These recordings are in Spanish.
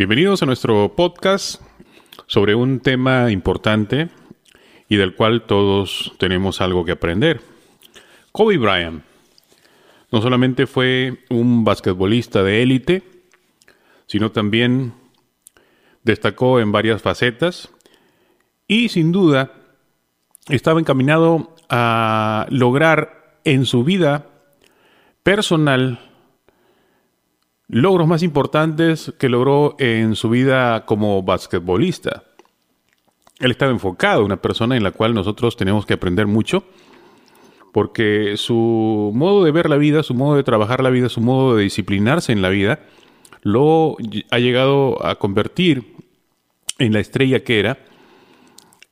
Bienvenidos a nuestro podcast sobre un tema importante y del cual todos tenemos algo que aprender. Kobe Bryant no solamente fue un basquetbolista de élite, sino también destacó en varias facetas y sin duda estaba encaminado a lograr en su vida personal logros más importantes que logró en su vida como basquetbolista. Él estaba enfocado, una persona en la cual nosotros tenemos que aprender mucho, porque su modo de ver la vida, su modo de trabajar la vida, su modo de disciplinarse en la vida, lo ha llegado a convertir en la estrella que era.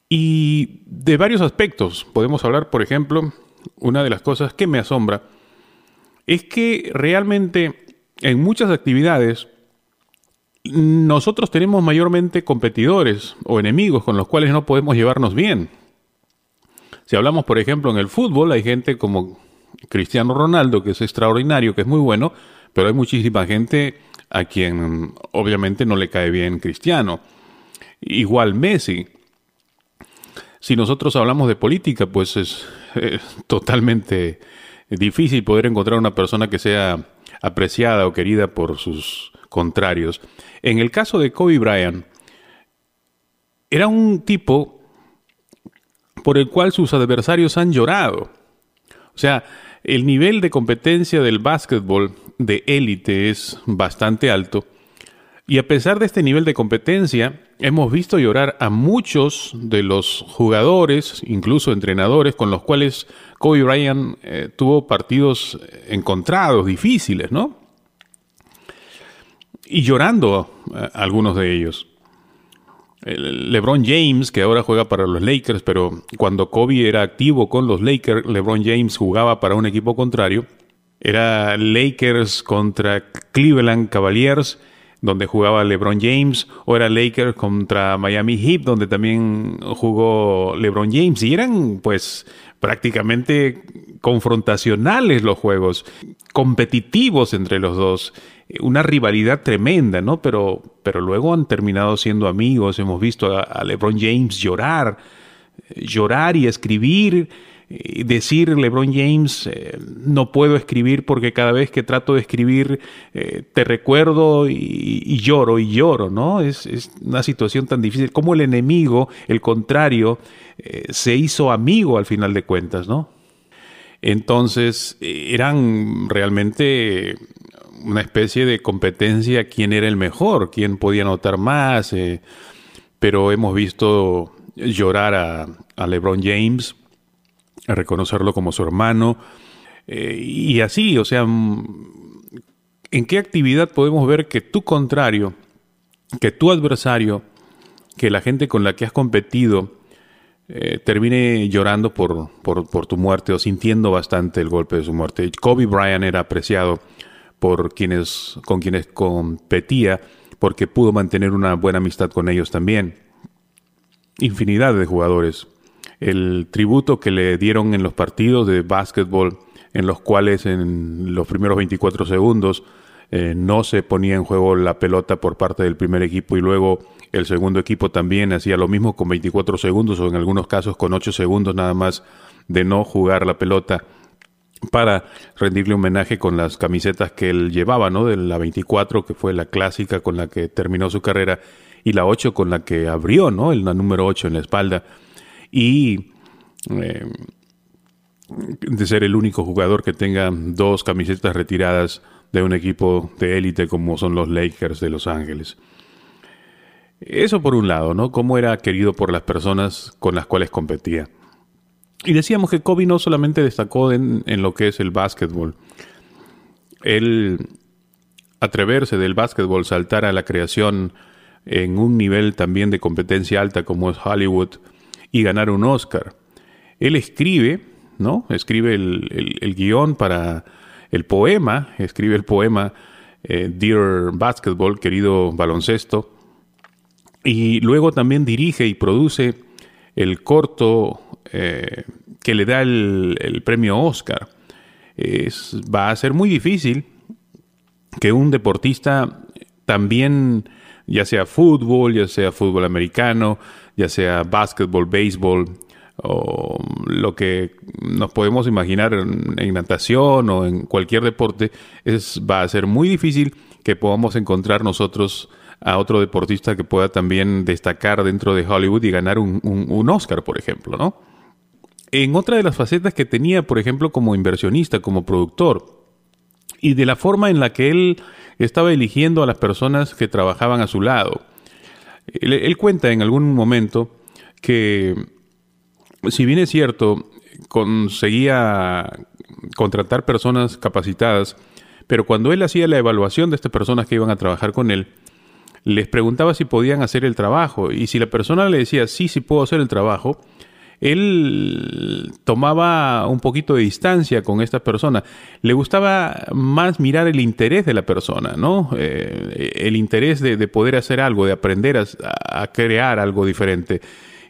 Y de varios aspectos podemos hablar, por ejemplo, una de las cosas que me asombra es que realmente en muchas actividades nosotros tenemos mayormente competidores o enemigos con los cuales no podemos llevarnos bien. Si hablamos, por ejemplo, en el fútbol, hay gente como Cristiano Ronaldo, que es extraordinario, que es muy bueno, pero hay muchísima gente a quien obviamente no le cae bien Cristiano. Igual Messi. Si nosotros hablamos de política, pues es, totalmente difícil poder encontrar una persona que sea apreciada o querida por sus contrarios. En el caso de Kobe Bryant, era un tipo por el cual sus adversarios han llorado. O sea, el nivel de competencia del básquetbol de élite es bastante alto. Y a pesar de este nivel de competencia, hemos visto llorar a muchos de los jugadores, incluso entrenadores, con los cuales Kobe Bryant eh, tuvo partidos encontrados, difíciles, ¿no? Y llorando algunos de ellos. LeBron James, que ahora juega para los Lakers, pero cuando Kobe era activo con los Lakers, LeBron James jugaba para un equipo contrario. Era Lakers contra Cleveland Cavaliers donde jugaba LeBron James, o era Lakers contra Miami Heat, donde también jugó LeBron James, y eran pues prácticamente confrontacionales los juegos, competitivos entre los dos, una rivalidad tremenda, ¿no? Pero, pero luego han terminado siendo amigos, hemos visto a, LeBron James llorar, llorar y escribir decir LeBron James, eh, no puedo escribir porque cada vez que trato de escribir eh, te recuerdo y, lloro y lloro, ¿no? Es, una situación tan difícil. Como el enemigo, el contrario, eh, se hizo amigo al final de cuentas, ¿no? Entonces, eran realmente una especie de competencia quién era el mejor, quién podía anotar más, pero hemos visto llorar a LeBron James a reconocerlo como su hermano. Eh, y así, o sea, mm, ¿en qué actividad podemos ver que tu contrario, que tu adversario, que la gente con la que has competido, eh, termine llorando por, por, tu muerte o sintiendo bastante el golpe de su muerte? Kobe Bryant era apreciado por quienes, con quienes competía porque pudo mantener una buena amistad con ellos también. Infinidad de jugadores el tributo que le dieron en los partidos de básquetbol, en los cuales en los primeros 24 segundos eh, no se ponía en juego la pelota por parte del primer equipo y luego el segundo equipo también hacía lo mismo con 24 segundos o en algunos casos con 8 segundos nada más de no jugar la pelota para rendirle homenaje con las camisetas que él llevaba, ¿no? De la 24, que fue la clásica con la que terminó su carrera, y la 8 con la que abrió, ¿no? El número 8 en la espalda y eh, de ser el único jugador que tenga dos camisetas retiradas de un equipo de élite como son los Lakers de Los Ángeles. Eso por un lado, ¿no? Cómo era querido por las personas con las cuales competía. Y decíamos que Kobe no solamente destacó en, en lo que es el básquetbol. Él atreverse del básquetbol, saltar a la creación en un nivel también de competencia alta como es Hollywood, y ganar un Oscar. Él escribe, ¿no? Escribe el, guion para el poema, escribe el poema eh, Dear Basketball, querido baloncesto, y luego también dirige y produce el corto eh, que le da el, premio Oscar. Va a ser muy difícil que un deportista también ya sea fútbol, ya sea fútbol americano, ya sea básquetbol, béisbol, o lo que nos podemos imaginar en, natación o en cualquier deporte, es, va a ser muy difícil que podamos encontrar nosotros a otro deportista que pueda también destacar dentro de Hollywood y ganar un, un Oscar, por ejemplo, ¿no? En otra de las facetas que tenía, por ejemplo, como inversionista, como productor, y de la forma en la que él estaba eligiendo a las personas que trabajaban a su lado. Él, cuenta en algún momento que, si bien es cierto, conseguía contratar personas capacitadas, pero cuando él hacía la evaluación de estas personas que iban a trabajar con él, les preguntaba si podían hacer el trabajo. Y si la persona le decía sí, sí puedo hacer el trabajo, él tomaba un poquito de distancia con esta persona. Le gustaba más mirar el interés de la persona, ¿no? Eh, el interés de, poder hacer algo, de aprender a, crear algo diferente.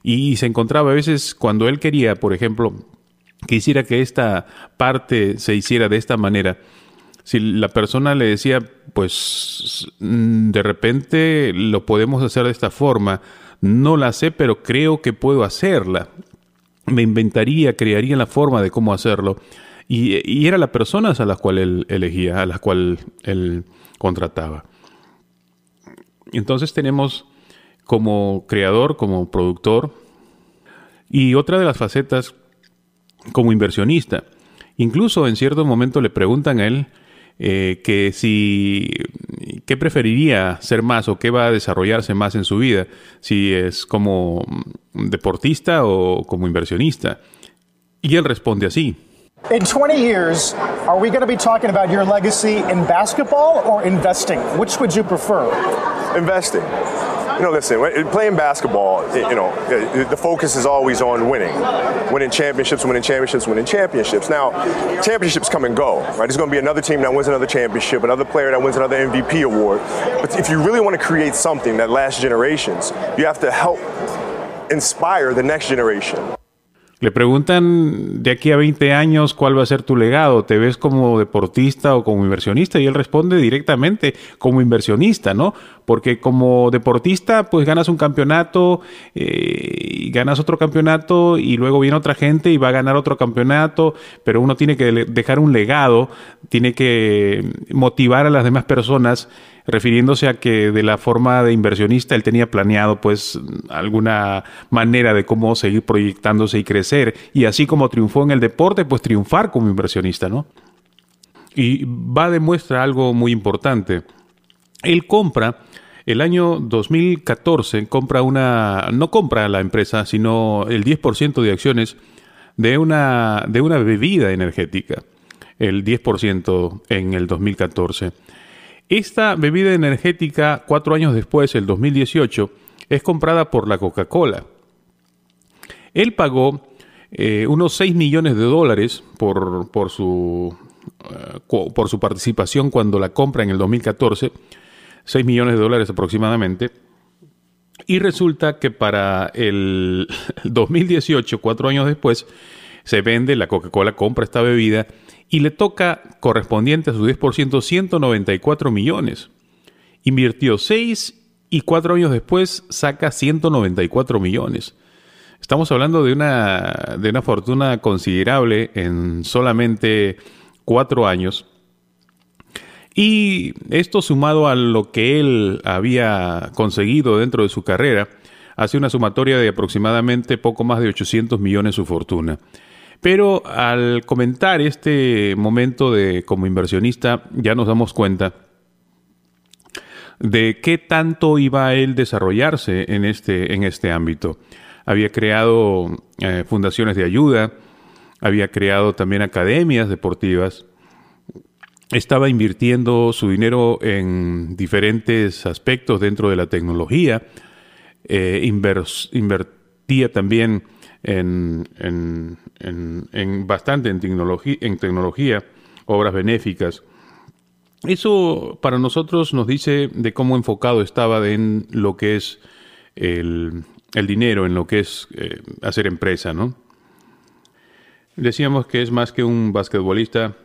Y se encontraba a veces cuando él quería, por ejemplo, que hiciera que esta parte se hiciera de esta manera, si la persona le decía, pues mm, de repente lo podemos hacer de esta forma, no la sé, pero creo que puedo hacerla me inventaría, crearía la forma de cómo hacerlo. Y, y eran las personas a las cuales él elegía, a las cuales él contrataba. Entonces tenemos como creador, como productor, y otra de las facetas como inversionista. Incluso en cierto momento le preguntan a él eh, que si qué preferiría ser más o qué va a desarrollarse más en su vida, si es como deportista o como inversionista. Y él responde así. In 20 years, are we going to be talking about your legacy in basketball or investing? Which would you prefer? Investing. You know, listen, playing basketball, you know, the focus is always on winning, winning championships, winning championships, winning championships. Now, championships come and go, right? There's going to be another team that wins another championship, another player that wins another MVP award. But if you really want to create something that lasts generations, you have to help inspire the next generation. Le preguntan de aquí a 20 años cuál va a ser tu legado, ¿te ves como deportista o como inversionista? Y él responde directamente como inversionista, ¿no? Porque como deportista pues ganas un campeonato, eh, y ganas otro campeonato y luego viene otra gente y va a ganar otro campeonato, pero uno tiene que dejar un legado, tiene que motivar a las demás personas refiriéndose a que de la forma de inversionista él tenía planeado pues alguna manera de cómo seguir proyectándose y crecer y así como triunfó en el deporte pues triunfar como inversionista, ¿no? Y va de muestra algo muy importante. Él compra el año 2014 compra una no compra la empresa, sino el 10% de acciones de una de una bebida energética, el 10% en el 2014. Esta bebida energética, cuatro años después, el 2018, es comprada por la Coca-Cola. Él pagó eh, unos 6 millones de dólares por, su, eh, por su participación cuando la compra en el 2014, 6 millones de dólares aproximadamente. Y resulta que para el 2018, cuatro años después, se vende, la Coca-Cola compra esta bebida y le toca correspondiente a su 10% 194 millones. Invirtió 6 y 4 años después saca 194 millones. Estamos hablando de una, de una fortuna considerable en solamente 4 años. Y esto sumado a lo que él había conseguido dentro de su carrera, hace una sumatoria de aproximadamente poco más de 800 millones su fortuna. Pero al comentar este momento de como inversionista, ya nos damos cuenta de qué tanto iba a él desarrollarse en este, en este ámbito. Había creado eh, fundaciones de ayuda, había creado también academias deportivas, estaba invirtiendo su dinero en diferentes aspectos dentro de la tecnología, eh, invertía también en, en, bastante en en tecnología, obras benéficas. Eso para nosotros nos dice de cómo enfocado estaba en lo que es el, dinero, en lo que es eh, hacer empresa, ¿no? Decíamos que es más que un basquetbolista,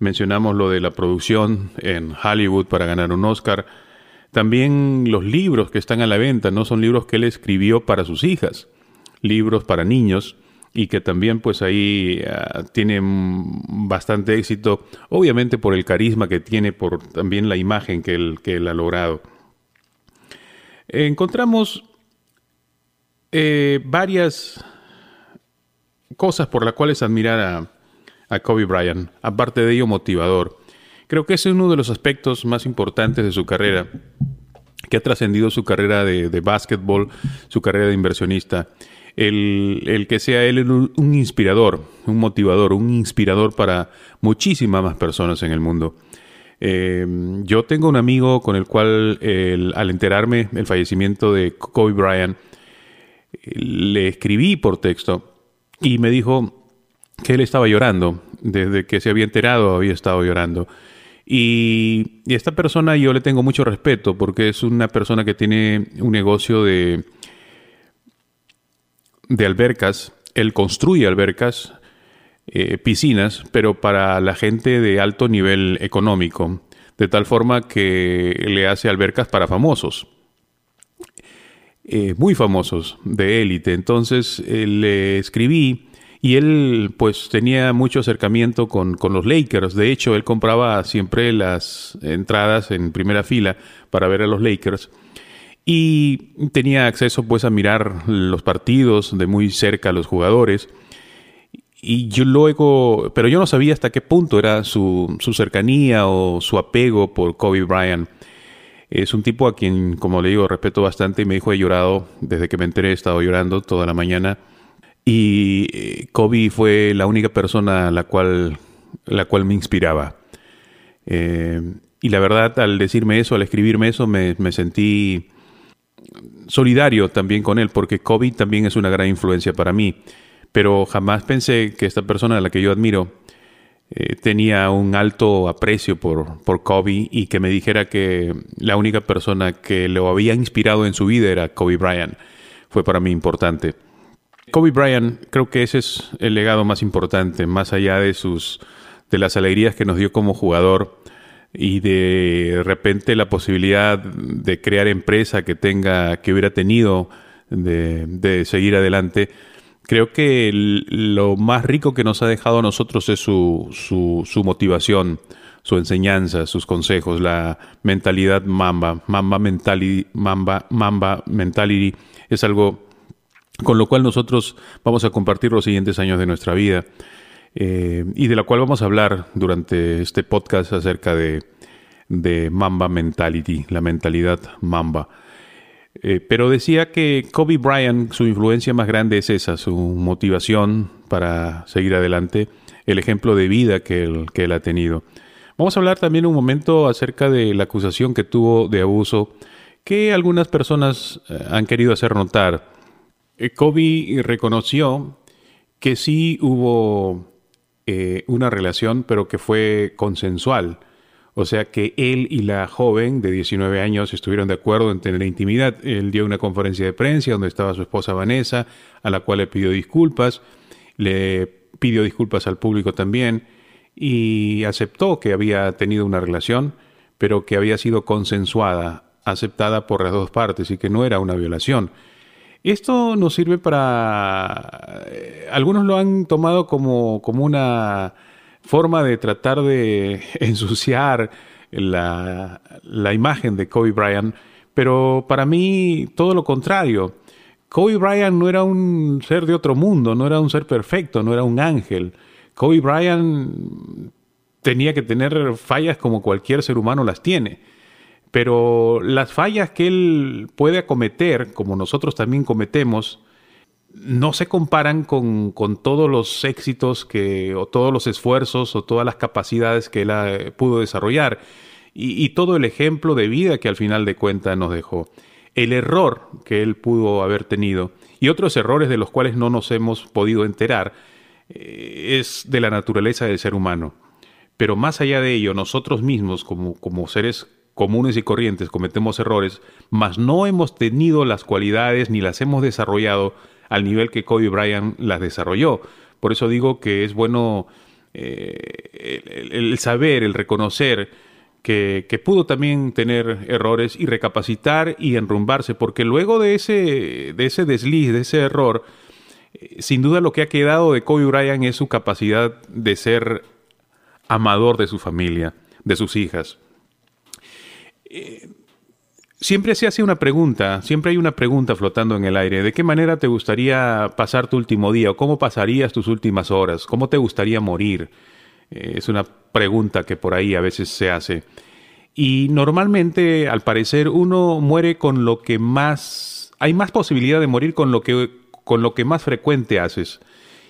mencionamos lo de la producción en Hollywood para ganar un Oscar, También los libros que están a la venta no son libros que él escribió para sus hijas, libros para niños y que también pues ahí uh, tienen bastante éxito, obviamente por el carisma que tiene, por también la imagen que él, que él ha logrado. Encontramos eh, varias cosas por las cuales admirar a, a Kobe Bryant, aparte de ello motivador. Creo que ese es uno de los aspectos más importantes de su carrera, que ha trascendido su carrera de, de básquetbol, su carrera de inversionista. El, que sea él un, inspirador, un motivador, un inspirador para muchísimas más personas en el mundo. Eh, yo tengo un amigo con el cual, al enterarme el fallecimiento de Kobe Bryant, le escribí por texto y me dijo que él estaba llorando. Desde que se había enterado había estado llorando. Y, esta persona yo le tengo mucho respeto porque es una persona que tiene un negocio de, de albercas. Él construye albercas, eh, piscinas, pero para la gente de alto nivel económico, de tal forma que le hace albercas para famosos. Eh, muy famosos, de élite. Entonces eh, le escribí y él pues tenía mucho acercamiento con, los Lakers. De hecho, él compraba siempre las entradas en primera fila para ver a los Lakers. Y tenía acceso pues a mirar los partidos de muy cerca a los jugadores. Y yo luego, pero yo no sabía hasta qué punto era su, su cercanía o su apego por Kobe Bryant. Es un tipo a quien, como le digo, respeto bastante y me dijo he llorado, desde que me enteré he estado llorando toda la mañana y eh, Kobe fue la única persona a la cual, la cual me inspiraba. Eh, y la verdad, al decirme eso, al escribirme eso, me, sentí solidario también con él, porque Kobe también es una gran influencia para mí. Pero jamás pensé que esta persona a la que yo admiro eh, tenía un alto aprecio por, por Kobe y que me dijera que la única persona que lo había inspirado en su vida era Kobe Bryant. Fue para mí importante. Kobe Bryant, creo que ese es el legado más importante, más allá de sus de las alegrías que nos dio como jugador y de repente la posibilidad de crear empresa que tenga, que hubiera tenido de, seguir adelante. Creo que lo más rico que nos ha dejado a nosotros es su, su, su motivación, su enseñanza, sus consejos, la mentalidad mamba, mamba mentality, mamba, mamba mentality es algo con lo cual nosotros vamos a compartir los siguientes años de nuestra vida eh, y de la cual vamos a hablar durante este podcast acerca de, Mamba Mentality, la mentalidad Mamba. Eh, pero decía que Kobe Bryant, su influencia más grande es esa, su motivación para seguir adelante, el ejemplo de vida que él, que él ha tenido. Vamos a hablar también un momento acerca de la acusación que tuvo de abuso que algunas personas eh, han querido hacer notar Kobe reconoció que sí hubo eh, una relación, pero que fue consensual. O sea que él y la joven de 19 años estuvieron de acuerdo en tener intimidad. Él dio una conferencia de prensa donde estaba su esposa Vanessa, a la cual le pidió disculpas. Le pidió disculpas al público también y aceptó que había tenido una relación, pero que había sido consensuada, aceptada por las dos partes y que no era una violación. Esto nos sirve para... Eh, algunos lo han tomado como, como una forma de tratar de ensuciar la, la, imagen de Kobe Bryant, pero para mí todo lo contrario. Kobe Bryant no era un ser de otro mundo, no era un ser perfecto, no era un ángel. Kobe Bryant tenía que tener fallas como cualquier ser humano las tiene pero las fallas que él puede acometer, como nosotros también cometemos, no se comparan con, todos los éxitos que, o todos los esfuerzos o todas las capacidades que él pudo desarrollar y, todo el ejemplo de vida que al final de cuentas nos dejó. El error que él pudo haber tenido y otros errores de los cuales no nos hemos podido enterar eh, es de la naturaleza del ser humano. Pero más allá de ello, nosotros mismos como, como seres comunes y corrientes cometemos errores, mas no hemos tenido las cualidades ni las hemos desarrollado al nivel que Kobe Bryant las desarrolló. Por eso digo que es bueno eh, el, saber, el reconocer que, que, pudo también tener errores y recapacitar y enrumbarse, porque luego de ese, de ese desliz, de ese error, eh, sin duda lo que ha quedado de Kobe Bryant es su capacidad de ser amador de su familia, de sus hijas. Eh, siempre se hace una pregunta, siempre hay una pregunta flotando en el aire. ¿De qué manera te gustaría pasar tu último día? ¿O cómo pasarías tus últimas horas? ¿Cómo te gustaría morir? Eh, es una pregunta que por ahí a veces se hace. Y normalmente, al parecer, uno muere con lo que más... Hay más posibilidad de morir con lo que, con lo que más frecuente haces.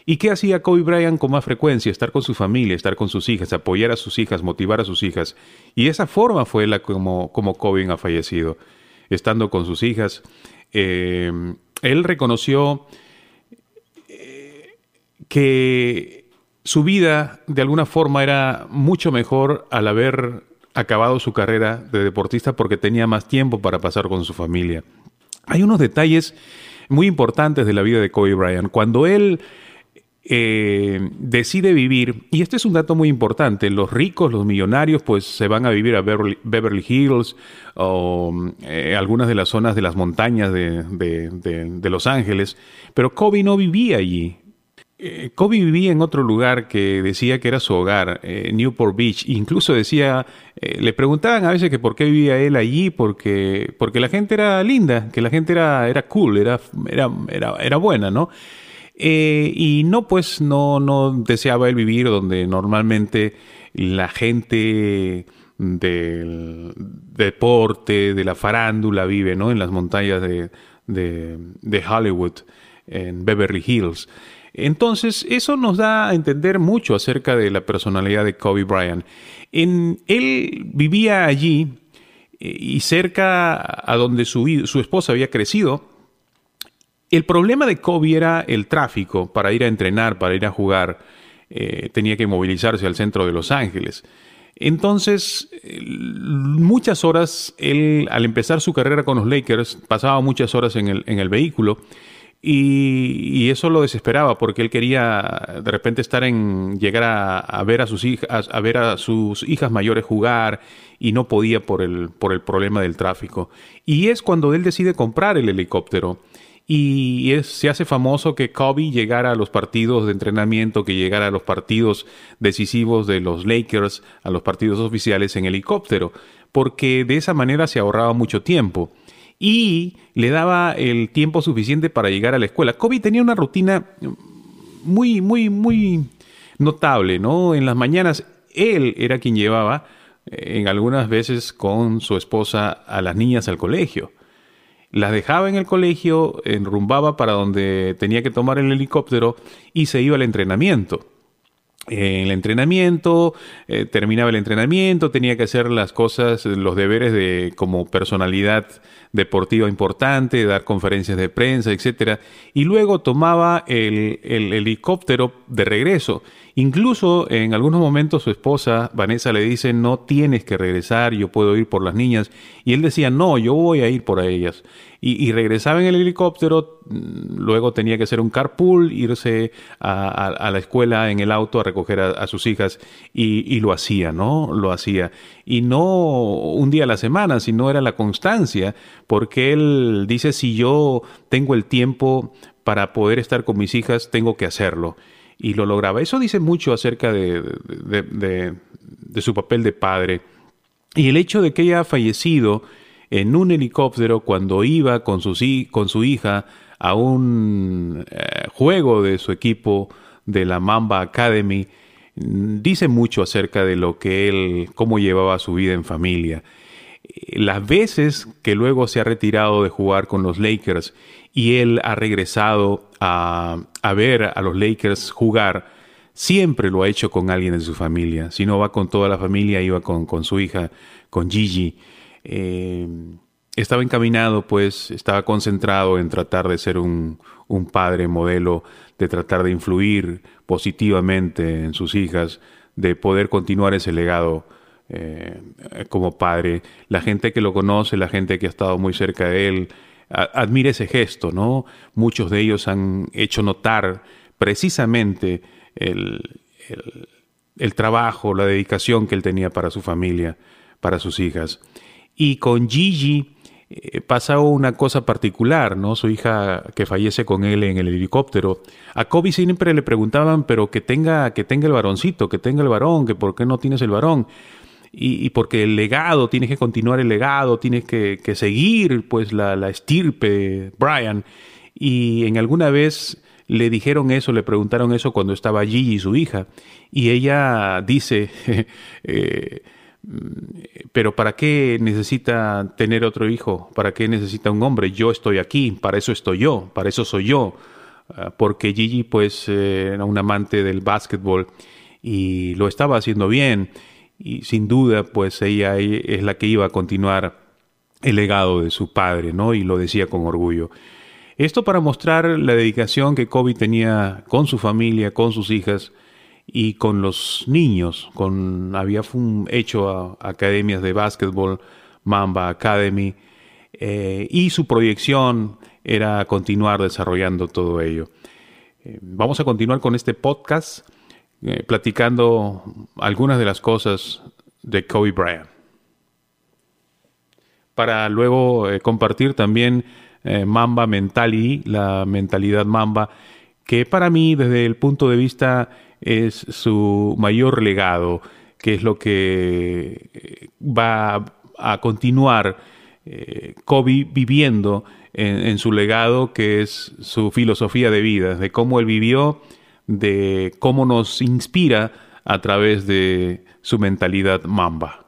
¿Y qué hacía Kobe Bryant con más frecuencia? Estar con su familia, estar con sus hijas, apoyar a sus hijas, motivar a sus hijas. Y esa forma fue la como, como Kobe ha fallecido, estando con sus hijas. Eh, él reconoció eh, que su vida de alguna forma era mucho mejor al haber acabado su carrera de deportista porque tenía más tiempo para pasar con su familia. Hay unos detalles muy importantes de la vida de Kobe Bryant. Cuando él eh, decide vivir, y este es un dato muy importante, los ricos, los millonarios, pues se van a vivir a Beverly, Hills o eh, algunas de las zonas de las montañas de, Los Ángeles, pero Kobe no vivía allí. Eh, Kobe vivía en otro lugar que decía que era su hogar, Newport Beach. Incluso decía, le preguntaban a veces que por qué vivía él allí, porque, porque la gente era linda, que la gente era, era cool, era, era, era buena, ¿no? Eh, y no, pues no, no deseaba él vivir donde normalmente la gente del deporte, de la farándula vive, ¿no? En las montañas de, de, Hollywood, en Beverly Hills. Entonces, eso nos da a entender mucho acerca de la personalidad de Kobe Bryant. En, él vivía allí eh, y cerca a donde su, su esposa había crecido, el problema de Kobe era el tráfico para ir a entrenar, para ir a jugar. Eh, tenía que movilizarse al centro de Los Ángeles. Entonces, muchas horas, él, al empezar su carrera con los Lakers, pasaba muchas horas en el, vehículo y, eso lo desesperaba porque él quería de repente estar en, llegar a, ver a sus hijas, a ver a sus hijas mayores jugar y no podía por el, por el problema del tráfico. Y es cuando él decide comprar el helicóptero y se hace famoso que Kobe llegara a los partidos de entrenamiento, que llegara a los partidos decisivos de los Lakers, a los partidos oficiales en helicóptero, porque de esa manera se ahorraba mucho tiempo y le daba el tiempo suficiente para llegar a la escuela. Kobe tenía una rutina muy, muy, muy notable, ¿no? En las mañanas él era quien llevaba eh, en algunas veces con su esposa a las niñas al colegio las dejaba en el colegio, enrumbaba para donde tenía que tomar el helicóptero y se iba al entrenamiento. En el entrenamiento, eh, terminaba el entrenamiento, tenía que hacer las cosas, los deberes de como personalidad deportiva importante, dar conferencias de prensa, etc. Y luego tomaba el, el helicóptero de regreso Incluso en algunos momentos su esposa, Vanessa, le dice, no tienes que regresar, yo puedo ir por las niñas. Y él decía, no, yo voy a ir por ellas. Y, regresaba en el helicóptero, mm, luego tenía que hacer un carpool, irse a, la escuela en el auto a recoger a, sus hijas y, lo hacía, ¿no? Lo hacía. Y no un día a la semana, sino era la constancia, porque él dice, si yo tengo el tiempo para poder estar con mis hijas, tengo que hacerlo y lo lograba. Eso dice mucho acerca de, de, su papel de padre. Y el hecho de que haya fallecido en un helicóptero cuando iba con, con su hija a un eh, juego de su equipo de la Mamba Academy, dice mucho acerca de lo que él, cómo llevaba su vida en familia. Las veces que luego se ha retirado de jugar con los Lakers y él ha regresado a, ver a los Lakers jugar, siempre lo ha hecho con alguien de su familia. Si no va con toda la familia, iba con, con su hija, con Gigi. Eh, estaba encaminado, pues, estaba concentrado en tratar de ser un, padre modelo, de tratar de influir positivamente en sus hijas, de poder continuar ese legado eh, como padre. La gente que lo conoce, la gente que ha estado muy cerca de él, admira ese gesto, ¿no? Muchos de ellos han hecho notar precisamente el, trabajo, la dedicación que él tenía para su familia, para sus hijas. Y con Gigi eh, pasa una cosa particular, ¿no? Su hija que fallece con él en el helicóptero. A Kobe siempre le preguntaban, pero que tenga, que tenga el varoncito, que tenga el varón, que por qué no tienes el varón. Y, porque el legado, tienes que continuar el legado, tienes que, seguir pues la, estirpe, Brian. Y en alguna vez le dijeron eso, le preguntaron eso cuando estaba y su hija. Y ella dice, eh, pero ¿para qué necesita tener otro hijo? ¿Para qué necesita un hombre? Yo estoy aquí, para eso estoy yo, para eso soy yo. Ah, porque Gigi pues eh, era un amante del básquetbol y lo estaba haciendo bien y sin duda pues ella es la que iba a continuar el legado de su padre, ¿no? Y lo decía con orgullo. Esto para mostrar la dedicación que Kobe tenía con su familia, con sus hijas y con los niños. Con, había hecho a, academias de básquetbol, Mamba Academy, eh, y su proyección era continuar desarrollando todo ello. Eh, vamos a continuar con este podcast eh, platicando algunas de las cosas de Kobe Bryant. Para luego compartir también Mamba Mentality, la mentalidad Mamba, que para mí desde el punto de vista es su mayor legado, que es lo que eh, va a continuar eh, Kobe viviendo en, su legado, que es su filosofía de vida, de cómo él vivió, de cómo nos inspira a través de su mentalidad Mamba.